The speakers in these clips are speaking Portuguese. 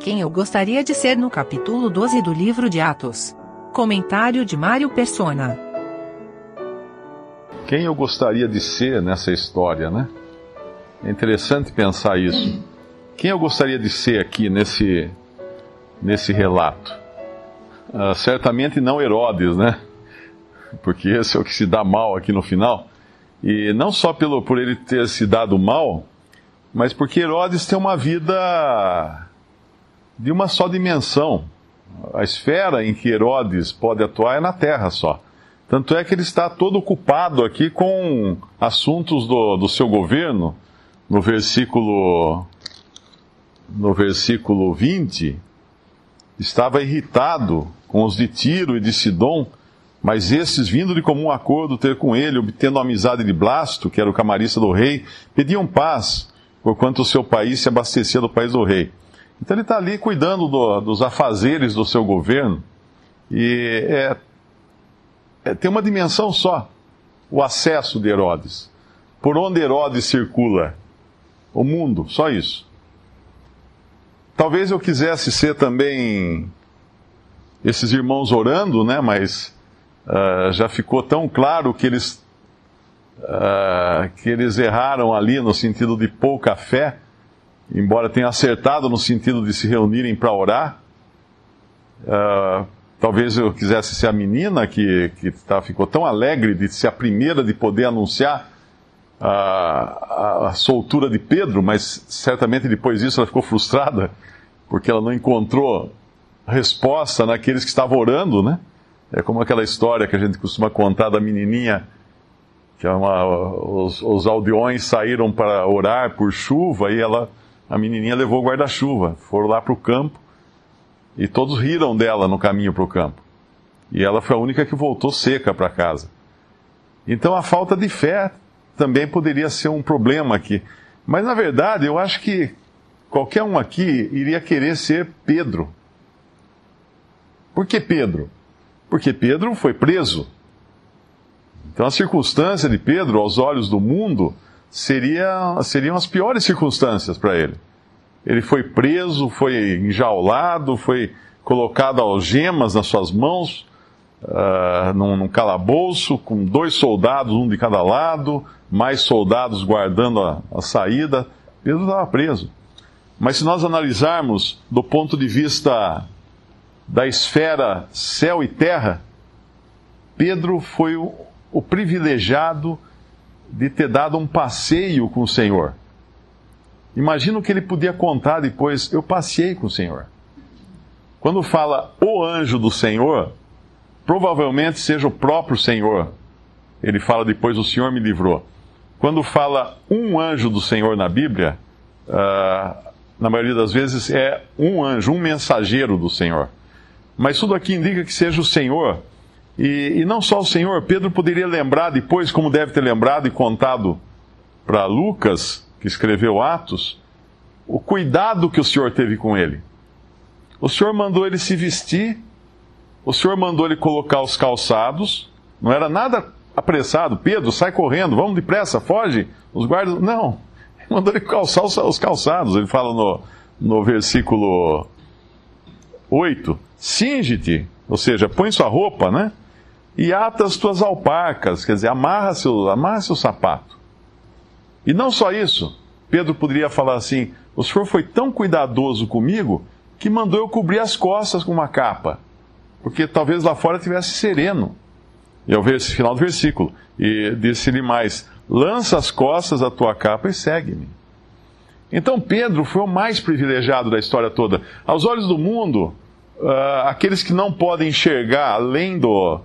Quem eu gostaria de ser no capítulo 12 do livro de Atos. Comentário de Mário Persona. Quem eu gostaria de ser nessa história, né? É interessante pensar isso. Quem eu gostaria de ser aqui nesse, nesse relato? Uh, certamente não Herodes, né? Porque esse é o que se dá mal aqui no final. E não só pelo, por ele ter se dado mal, mas porque Herodes tem uma vida de uma só dimensão. A esfera em que Herodes pode atuar é na terra só. Tanto é que ele está todo ocupado aqui com assuntos do, do seu governo. No versículo, no versículo 20, estava irritado com os de Tiro e de Sidom, mas esses, vindo de comum acordo ter com ele, obtendo a amizade de Blasto, que era o camarista do rei, pediam paz, porquanto o seu país se abastecia do país do rei. Então ele está ali cuidando do, dos afazeres do seu governo. E é, é, tem uma dimensão só: o acesso de Herodes. Por onde Herodes circula? O mundo, só isso. Talvez eu quisesse ser também esses irmãos orando, né? Mas uh, já ficou tão claro que eles uh, que eles erraram ali no sentido de pouca fé embora tenha acertado no sentido de se reunirem para orar. Uh, talvez eu quisesse ser a menina que, que tá, ficou tão alegre de ser a primeira de poder anunciar a, a, soltura de Pedro, mas certamente depois disso ela ficou frustrada, porque ela não encontrou resposta naqueles que estavam orando, né? É como aquela história que a gente costuma contar da menininha que é uma, os, os aldeões saíram para orar por chuva e ela a menininha levou o guarda-chuva, foram lá para o campo e todos riram dela no caminho para o campo. E ela foi a única que voltou seca para casa. Então a falta de fé também poderia ser um problema aqui. Mas na verdade eu acho que qualquer um aqui iria querer ser Pedro. Por que Pedro? Porque Pedro foi preso. Então a circunstância de Pedro, aos olhos do mundo, seria, seriam as piores circunstâncias para ele. Ele foi preso, foi enjaulado, foi colocado algemas nas suas mãos, uh, num, num calabouço, com dois soldados, um de cada lado, mais soldados guardando a, a saída. Pedro estava preso. Mas se nós analisarmos do ponto de vista da esfera céu e terra, Pedro foi o, o privilegiado de ter dado um passeio com o Senhor. Imagina o que ele podia contar depois. Eu passei com o Senhor. Quando fala o anjo do Senhor, provavelmente seja o próprio Senhor. Ele fala depois, o Senhor me livrou. Quando fala um anjo do Senhor na Bíblia, uh, na maioria das vezes é um anjo, um mensageiro do Senhor. Mas tudo aqui indica que seja o Senhor e, e não só o Senhor, Pedro poderia lembrar depois, como deve ter lembrado e contado para Lucas, que escreveu Atos, o cuidado que o Senhor teve com ele. O Senhor mandou ele se vestir, o Senhor mandou ele colocar os calçados, não era nada apressado. Pedro, sai correndo, vamos depressa, foge. Os guardas, não. Mandou ele calçar os calçados. Ele fala no, no versículo 8: Singe-te, ou seja, põe sua roupa, né? E ata as tuas alparcas, quer dizer, amarra seu, amarra seu sapato. E não só isso, Pedro poderia falar assim: o senhor foi tão cuidadoso comigo que mandou eu cobrir as costas com uma capa, porque talvez lá fora tivesse sereno. E esse final do versículo, e disse-lhe mais: lança as costas da tua capa e segue-me. Então Pedro foi o mais privilegiado da história toda. Aos olhos do mundo, uh, aqueles que não podem enxergar além do,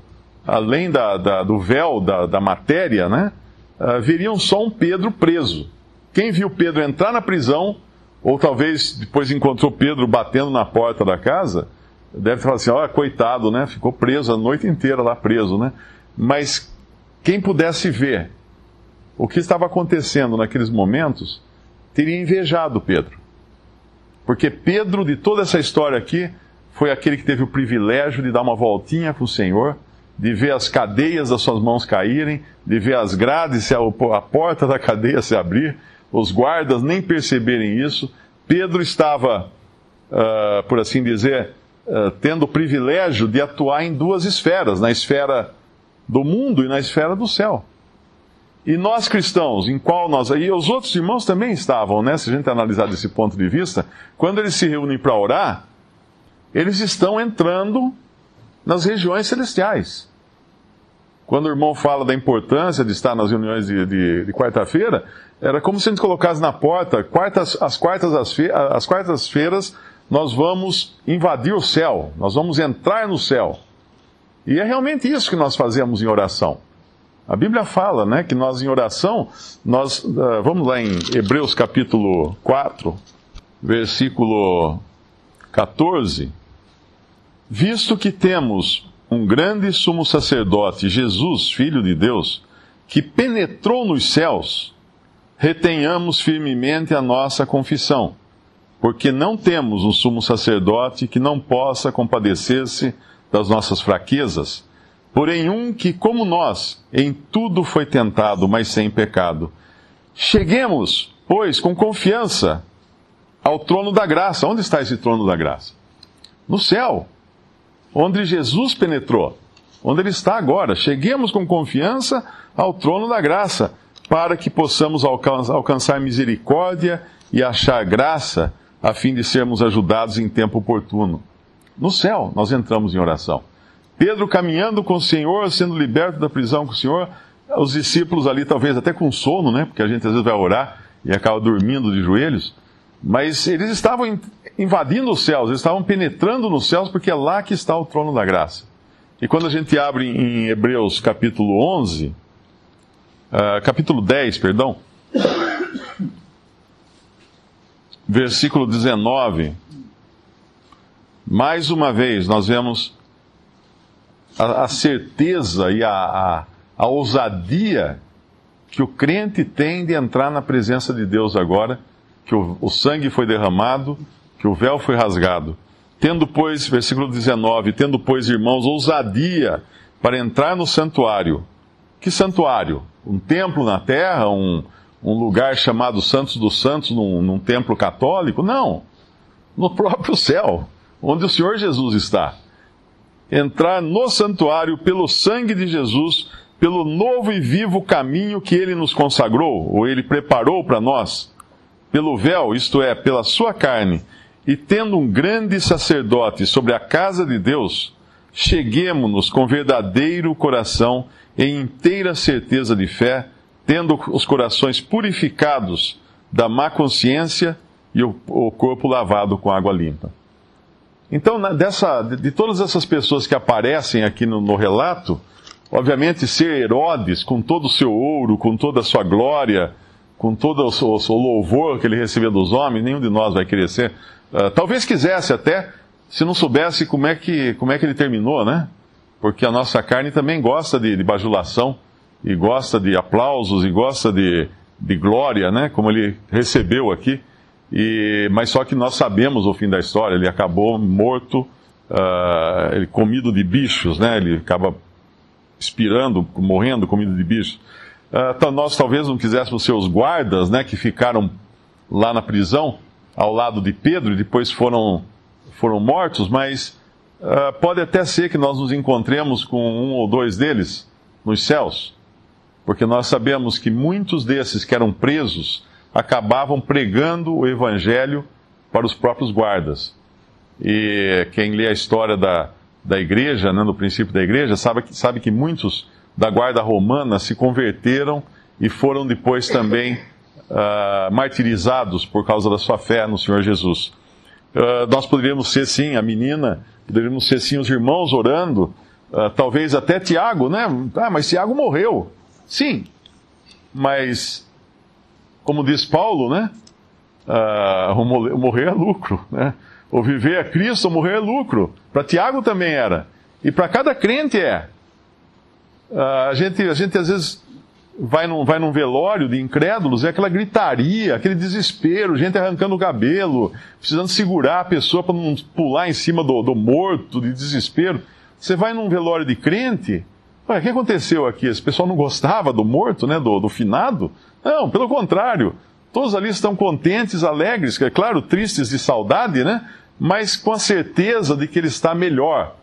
além da, da, do véu da, da matéria, né, uh, veriam só um Pedro preso. Quem viu Pedro entrar na prisão, ou talvez depois encontrou Pedro batendo na porta da casa, deve falar assim: olha, coitado, né? Ficou preso a noite inteira lá preso, né? Mas quem pudesse ver o que estava acontecendo naqueles momentos, teria invejado Pedro. Porque Pedro, de toda essa história aqui, foi aquele que teve o privilégio de dar uma voltinha com o Senhor de ver as cadeias das suas mãos caírem, de ver as grades, a porta da cadeia se abrir, os guardas nem perceberem isso. Pedro estava uh, por assim dizer, uh, tendo o privilégio de atuar em duas esferas, na esfera do mundo e na esfera do céu. E nós cristãos, em qual nós. E os outros irmãos também estavam, né? Se a gente analisar desse ponto de vista, quando eles se reúnem para orar, eles estão entrando nas regiões celestiais. Quando o irmão fala da importância de estar nas reuniões de, de, de quarta-feira, era como se a gente colocasse na porta, quartas, as quartas-feiras, as quartas nós vamos invadir o céu, nós vamos entrar no céu. E é realmente isso que nós fazemos em oração. A Bíblia fala, né, que nós em oração, nós, uh, vamos lá em Hebreus capítulo 4, versículo 14. Visto que temos um grande sumo sacerdote, Jesus, Filho de Deus, que penetrou nos céus, retenhamos firmemente a nossa confissão, porque não temos um sumo sacerdote que não possa compadecer-se das nossas fraquezas Porém, um que, como nós, em tudo foi tentado, mas sem pecado. Cheguemos, pois, com confiança ao trono da graça. Onde está esse trono da graça? No céu, onde Jesus penetrou, onde ele está agora. Cheguemos com confiança ao trono da graça, para que possamos alcançar misericórdia e achar graça, a fim de sermos ajudados em tempo oportuno. No céu, nós entramos em oração. Pedro caminhando com o Senhor, sendo liberto da prisão com o Senhor, os discípulos ali talvez até com sono, né? Porque a gente às vezes vai orar e acaba dormindo de joelhos. Mas eles estavam invadindo os céus, eles estavam penetrando nos céus, porque é lá que está o trono da graça. E quando a gente abre em Hebreus capítulo 11, uh, ah, capítulo 10, perdão, versículo 19, mais uma vez nós vemos a, a certeza e a, a, a ousadia que o crente tem de entrar na presença de Deus agora, que o, o, sangue foi derramado, que o véu foi rasgado. Tendo, pois, versículo 19, tendo, pois, irmãos, ousadia para entrar no santuário. Que santuário? Um templo na terra? Um, um lugar chamado Santos dos Santos, num, num templo católico? Não. No próprio céu, onde o Senhor Jesus está entrar no santuário pelo sangue de Jesus, pelo novo e vivo caminho que ele nos consagrou, ou ele preparou para nós, pelo véu, isto é, pela sua carne, e tendo um grande sacerdote sobre a casa de Deus, cheguemos-nos com verdadeiro coração e inteira certeza de fé, tendo os corações purificados da má consciência e o, o corpo lavado com água limpa. Então, dessa, de todas essas pessoas que aparecem aqui no, no relato, obviamente ser Herodes, com todo o seu ouro, com toda a sua glória, com todo o, o, louvor que ele recebia dos homens, nenhum de nós vai querer ser. Uh, talvez quisesse até, se não soubesse como é, que, como é que ele terminou, né? Porque a nossa carne também gosta de, de bajulação, e gosta de aplausos, e gosta de, de glória, né? Como ele recebeu aqui. E, mas só que nós sabemos o fim da história, ele acabou morto, uh, ele comido de bichos, né? Ele acaba expirando, morrendo comido de bichos. Uh, nós talvez não quiséssemos ser os guardas, né? Que ficaram lá na prisão, ao lado de Pedro, e depois foram, foram mortos, mas uh, pode até ser que nós nos encontremos com um ou dois deles nos céus, porque nós sabemos que muitos desses que eram presos, acabavam pregando o evangelho para os próprios guardas. E quem lê a história da, da igreja, né, no princípio da igreja, sabe que, sabe que muitos da guarda romana se converteram e foram depois também uh, martirizados por causa da sua fé no Senhor Jesus. Uh, nós poderíamos ser sim a menina, poderíamos ser sim os irmãos orando, uh, talvez até Tiago, né? Ah, mas Tiago morreu. Sim, mas como diz Paulo, né? Uh, morrer é lucro, né? O viver é Cristo, morrer é lucro. Para Tiago também era. E para cada crente é. Uh, a, gente, a gente às vezes vai num, vai num velório de incrédulos, é aquela gritaria, aquele desespero, gente arrancando o cabelo, precisando segurar a pessoa para não pular em cima do, do morto, de desespero. Você vai num velório de crente, o que aconteceu aqui? Esse pessoal não gostava do morto, né, do, do finado? Não, pelo contrário. Todos ali estão contentes, alegres, é claro, tristes de saudade, né? mas com a certeza de que ele está melhor.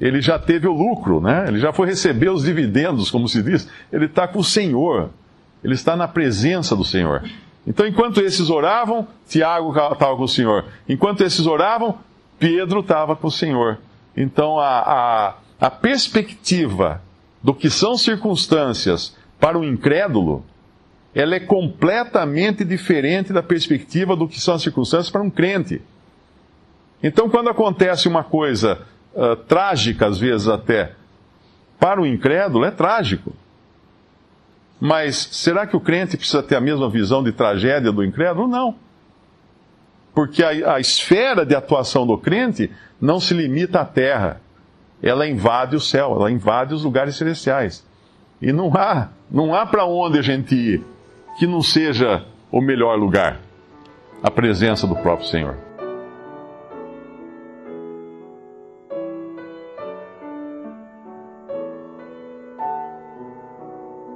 Ele já teve o lucro, né? ele já foi receber os dividendos, como se diz. Ele está com o Senhor, ele está na presença do Senhor. Então, enquanto esses oravam, Tiago estava com o Senhor. Enquanto esses oravam, Pedro estava com o Senhor. Então, a, a, a perspectiva do que são circunstâncias para o incrédulo, ela é completamente diferente da perspectiva do que são as circunstâncias para um crente. Então, quando acontece uma coisa uh, trágica, às vezes até, para o incrédulo, é trágico. Mas será que o crente precisa ter a mesma visão de tragédia do incrédulo? Não. Porque a, a esfera de atuação do crente não se limita à terra. Ela invade o céu, ela invade os lugares celestiais. E não há, não há para onde a gente ir que não seja o melhor lugar a presença do próprio Senhor.